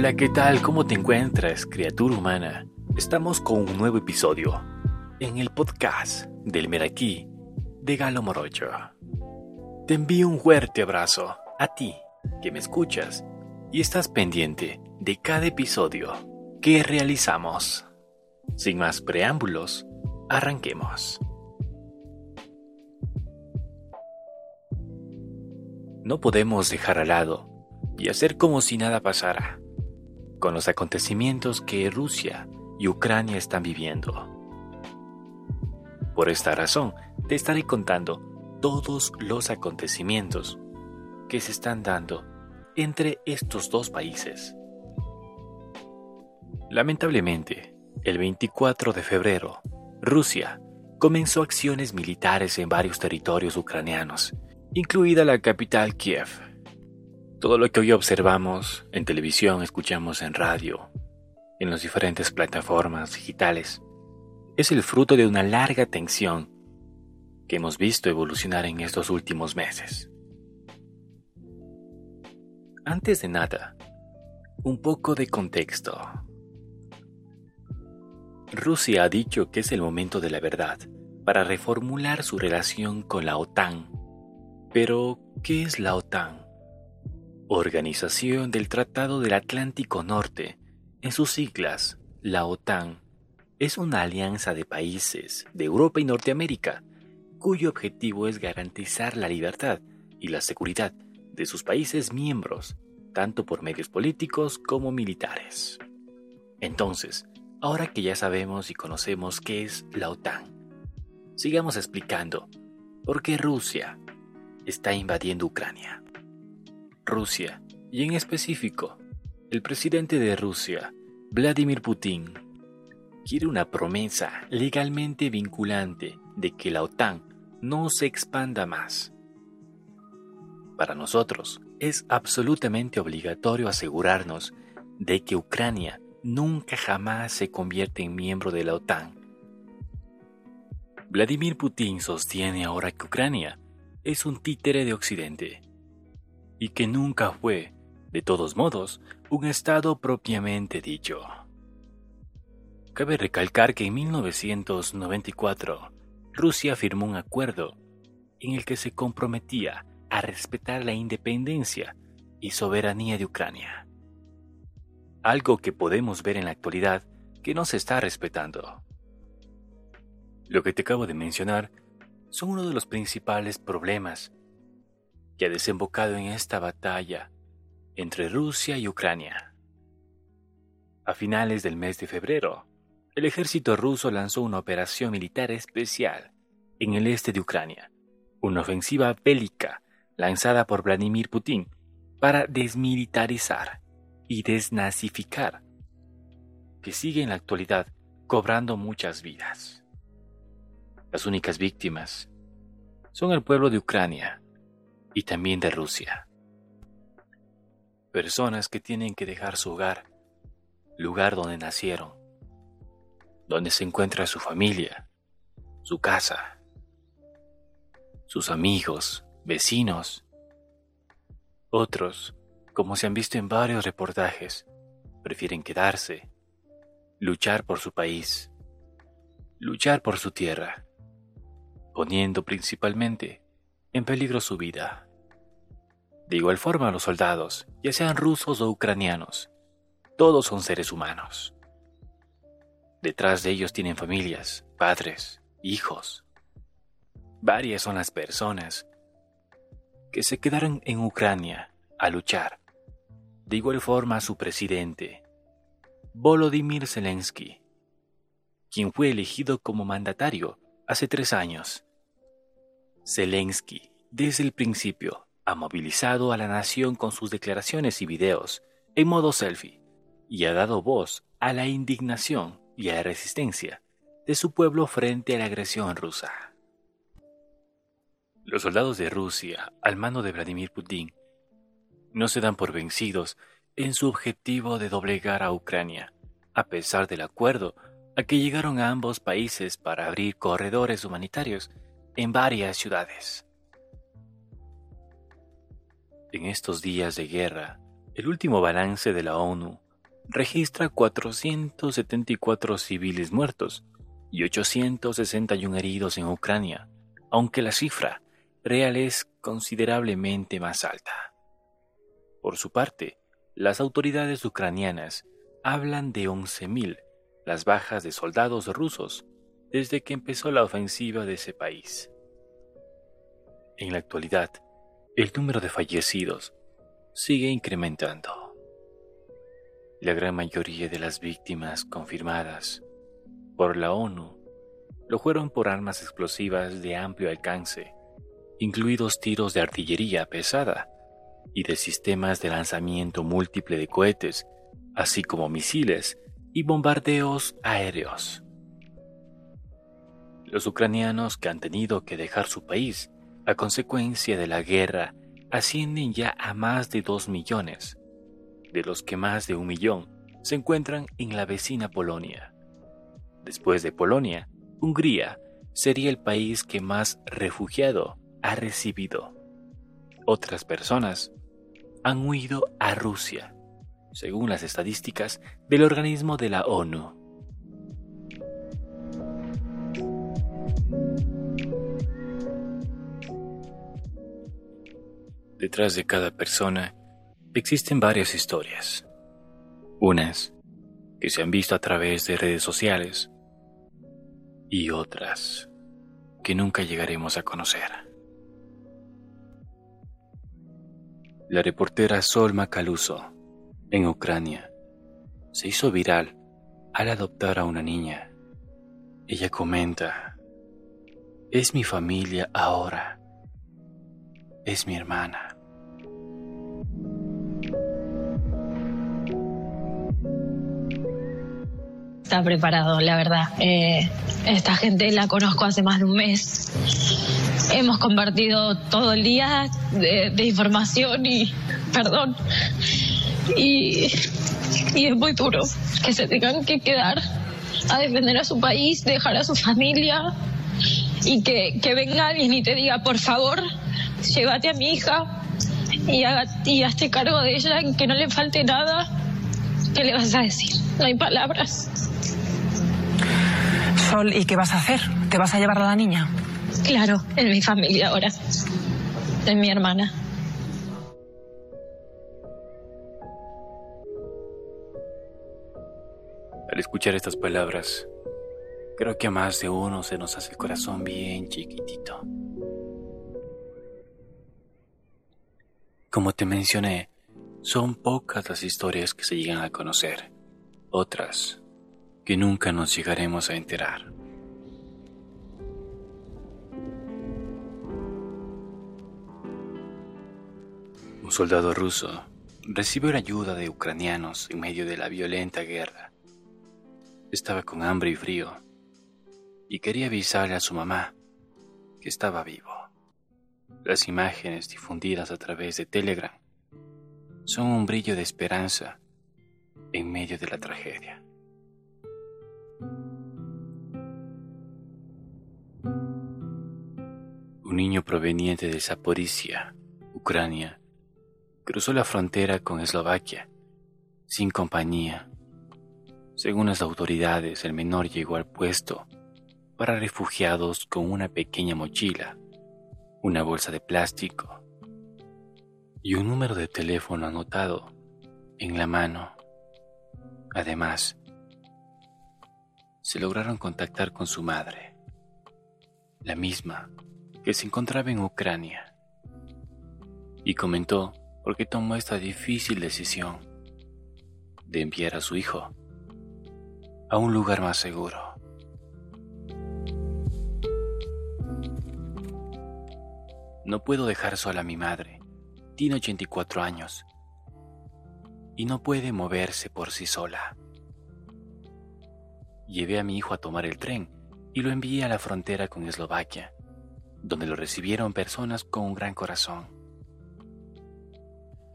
Hola, ¿qué tal? ¿Cómo te encuentras, criatura humana? Estamos con un nuevo episodio en el podcast del Meraquí de Galo Morocho. Te envío un fuerte abrazo a ti que me escuchas y estás pendiente de cada episodio que realizamos. Sin más preámbulos, arranquemos. No podemos dejar al lado y hacer como si nada pasara con los acontecimientos que Rusia y Ucrania están viviendo. Por esta razón, te estaré contando todos los acontecimientos que se están dando entre estos dos países. Lamentablemente, el 24 de febrero, Rusia comenzó acciones militares en varios territorios ucranianos, incluida la capital Kiev. Todo lo que hoy observamos en televisión, escuchamos en radio, en las diferentes plataformas digitales, es el fruto de una larga tensión que hemos visto evolucionar en estos últimos meses. Antes de nada, un poco de contexto. Rusia ha dicho que es el momento de la verdad para reformular su relación con la OTAN. Pero, ¿qué es la OTAN? Organización del Tratado del Atlántico Norte, en sus siglas, la OTAN, es una alianza de países de Europa y Norteamérica, cuyo objetivo es garantizar la libertad y la seguridad de sus países miembros, tanto por medios políticos como militares. Entonces, ahora que ya sabemos y conocemos qué es la OTAN, sigamos explicando por qué Rusia está invadiendo Ucrania. Rusia, y en específico, el presidente de Rusia, Vladimir Putin, quiere una promesa legalmente vinculante de que la OTAN no se expanda más. Para nosotros es absolutamente obligatorio asegurarnos de que Ucrania nunca jamás se convierte en miembro de la OTAN. Vladimir Putin sostiene ahora que Ucrania es un títere de Occidente y que nunca fue, de todos modos, un Estado propiamente dicho. Cabe recalcar que en 1994 Rusia firmó un acuerdo en el que se comprometía a respetar la independencia y soberanía de Ucrania. Algo que podemos ver en la actualidad que no se está respetando. Lo que te acabo de mencionar son uno de los principales problemas que ha desembocado en esta batalla entre Rusia y Ucrania. A finales del mes de febrero, el ejército ruso lanzó una operación militar especial en el este de Ucrania, una ofensiva bélica lanzada por Vladimir Putin para desmilitarizar y desnazificar, que sigue en la actualidad cobrando muchas vidas. Las únicas víctimas son el pueblo de Ucrania, y también de Rusia. Personas que tienen que dejar su hogar, lugar donde nacieron, donde se encuentra su familia, su casa, sus amigos, vecinos. Otros, como se han visto en varios reportajes, prefieren quedarse, luchar por su país, luchar por su tierra, poniendo principalmente en peligro su vida. De igual forma los soldados, ya sean rusos o ucranianos, todos son seres humanos. Detrás de ellos tienen familias, padres, hijos. Varias son las personas que se quedaron en Ucrania a luchar. De igual forma su presidente, Volodymyr Zelensky, quien fue elegido como mandatario hace tres años Zelensky, desde el principio, ha movilizado a la nación con sus declaraciones y videos en modo selfie y ha dado voz a la indignación y a la resistencia de su pueblo frente a la agresión rusa. Los soldados de Rusia, al mando de Vladimir Putin, no se dan por vencidos en su objetivo de doblegar a Ucrania, a pesar del acuerdo a que llegaron a ambos países para abrir corredores humanitarios en varias ciudades. En estos días de guerra, el último balance de la ONU registra 474 civiles muertos y 861 heridos en Ucrania, aunque la cifra real es considerablemente más alta. Por su parte, las autoridades ucranianas hablan de 11.000 las bajas de soldados rusos desde que empezó la ofensiva de ese país. En la actualidad, el número de fallecidos sigue incrementando. La gran mayoría de las víctimas confirmadas por la ONU lo fueron por armas explosivas de amplio alcance, incluidos tiros de artillería pesada y de sistemas de lanzamiento múltiple de cohetes, así como misiles y bombardeos aéreos. Los ucranianos que han tenido que dejar su país a consecuencia de la guerra ascienden ya a más de dos millones, de los que más de un millón se encuentran en la vecina Polonia. Después de Polonia, Hungría sería el país que más refugiado ha recibido. Otras personas han huido a Rusia, según las estadísticas del organismo de la ONU. Detrás de cada persona existen varias historias. Unas que se han visto a través de redes sociales y otras que nunca llegaremos a conocer. La reportera Sol Macaluso, en Ucrania, se hizo viral al adoptar a una niña. Ella comenta, es mi familia ahora es mi hermana. Está preparado, la verdad. Eh, esta gente la conozco hace más de un mes. Hemos compartido todo el día de, información y perdón. Y, y es muy duro que se tengan que quedar a defender a su país, dejar a su familia y que, que venga alguien y te diga, por favor, llévate a mi hija y, haga, y hazte cargo de ella, que no le falte nada. ¿Qué le vas a decir? No hay palabras. Sol, ¿y qué vas a hacer? ¿Te vas a llevar a la niña? Claro, en mi familia ahora. En mi hermana. Al escuchar estas palabras, creo que a más de uno se nos hace el corazón bien chiquitito. Como te mencioné, son pocas las historias que se llegan a conocer, otras que nunca nos llegaremos a enterar. Un soldado ruso recibió la ayuda de ucranianos en medio de la violenta guerra. Estaba con hambre y frío y quería avisarle a su mamá que estaba vivo. Las imágenes difundidas a través de Telegram son un brillo de esperanza en medio de la tragedia. Un niño proveniente de Zaporizhia, Ucrania, cruzó la frontera con Eslovaquia sin compañía. Según las autoridades, el menor llegó al puesto para refugiados con una pequeña mochila una bolsa de plástico y un número de teléfono anotado en la mano. Además, se lograron contactar con su madre, la misma que se encontraba en Ucrania, y comentó por qué tomó esta difícil decisión de enviar a su hijo a un lugar más seguro. No puedo dejar sola a mi madre. Tiene 84 años y no puede moverse por sí sola. Llevé a mi hijo a tomar el tren y lo envié a la frontera con Eslovaquia, donde lo recibieron personas con un gran corazón.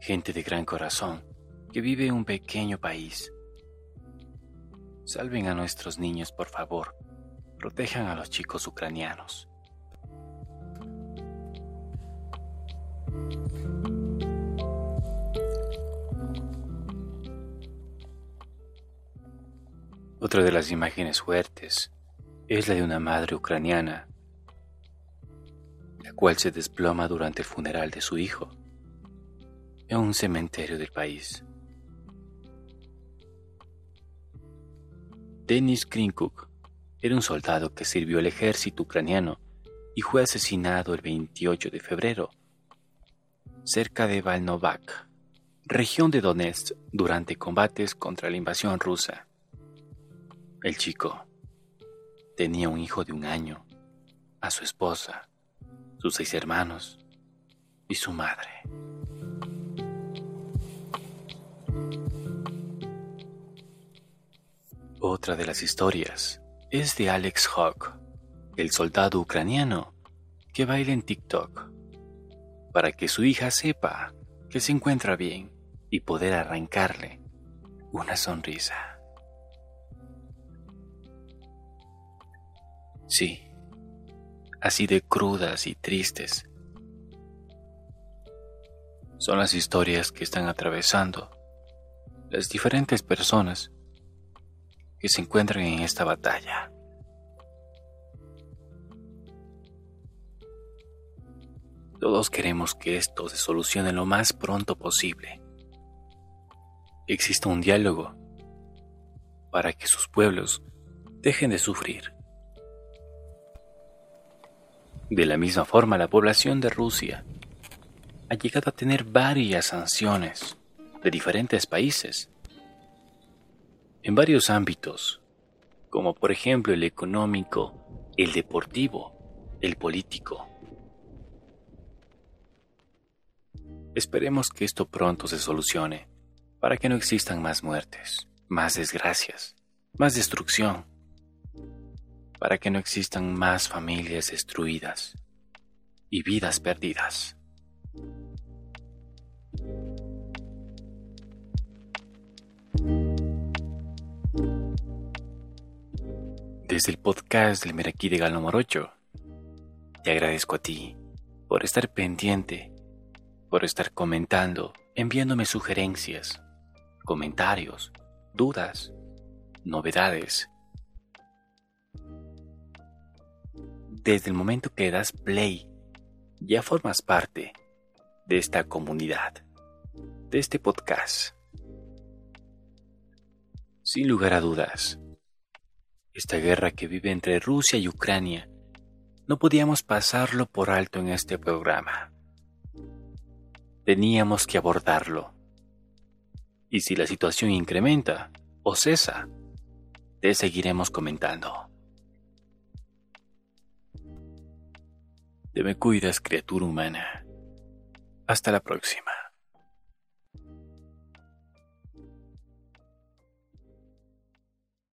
Gente de gran corazón que vive en un pequeño país. Salven a nuestros niños, por favor. Protejan a los chicos ucranianos. Otra de las imágenes fuertes es la de una madre ucraniana, la cual se desploma durante el funeral de su hijo en un cementerio del país. Denis Krinkuk era un soldado que sirvió al ejército ucraniano y fue asesinado el 28 de febrero cerca de Valnovac, región de Donetsk, durante combates contra la invasión rusa. El chico tenía un hijo de un año, a su esposa, sus seis hermanos y su madre. Otra de las historias es de Alex Hawk, el soldado ucraniano que baila en TikTok para que su hija sepa que se encuentra bien y poder arrancarle una sonrisa. Sí, así de crudas y tristes son las historias que están atravesando las diferentes personas que se encuentran en esta batalla. Todos queremos que esto se solucione lo más pronto posible. Exista un diálogo para que sus pueblos dejen de sufrir. De la misma forma, la población de Rusia ha llegado a tener varias sanciones de diferentes países en varios ámbitos, como por ejemplo el económico, el deportivo, el político. Esperemos que esto pronto se solucione para que no existan más muertes, más desgracias, más destrucción, para que no existan más familias destruidas y vidas perdidas. Desde el podcast del Meraquí de Galo Morocho, te agradezco a ti por estar pendiente, por estar comentando, enviándome sugerencias, comentarios, dudas, novedades. Desde el momento que das play, ya formas parte de esta comunidad, de este podcast. Sin lugar a dudas, esta guerra que vive entre Rusia y Ucrania, no podíamos pasarlo por alto en este programa. Teníamos que abordarlo. Y si la situación incrementa o cesa, te seguiremos comentando. Te me cuidas, criatura humana. Hasta la próxima.